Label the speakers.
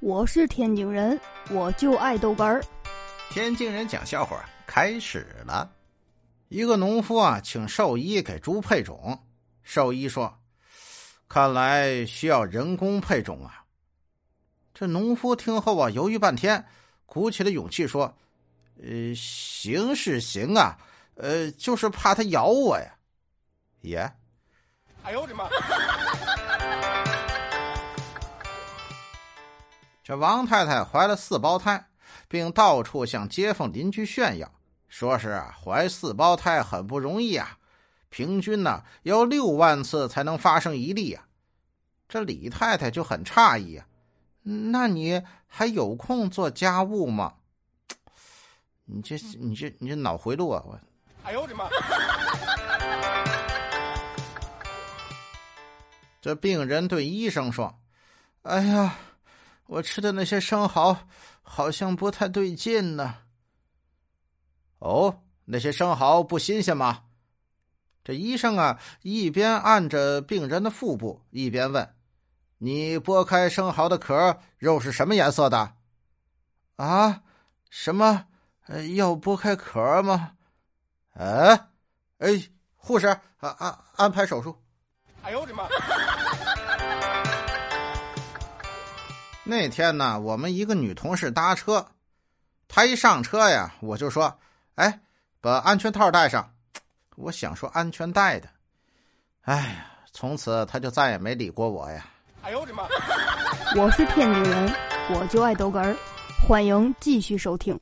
Speaker 1: 我是天津人，我就爱豆干儿。
Speaker 2: 天津人讲笑话开始了。一个农夫啊，请兽医给猪配种。兽医说：“看来需要人工配种啊。”这农夫听后啊，犹豫半天，鼓起了勇气说：“呃，行是行啊，呃，就是怕它咬我呀。”耶！哎呦我的妈！这王太太怀了四胞胎，并到处向街坊邻居炫耀，说是怀四胞胎很不容易啊，平均呢要六万次才能发生一例啊。这李太太就很诧异啊，那你还有空做家务吗？你这你这你这脑回路啊！我，哎呦我的妈！这病人对医生说：“哎呀。”我吃的那些生蚝好像不太对劲呢。哦，那些生蚝不新鲜吗？这医生啊，一边按着病人的腹部，一边问：“你剥开生蚝的壳，肉是什么颜色的？”啊？什么？要剥开壳吗？哎，哎，护士，啊啊，安排手术。哎呦我的妈！那天呢，我们一个女同事搭车，她一上车呀，我就说：“哎，把安全套带上。”我想说安全带的，哎呀，从此她就再也没理过我呀。哎呦我的妈！
Speaker 1: 我是天津人，我就爱逗哏儿，欢迎继续收听。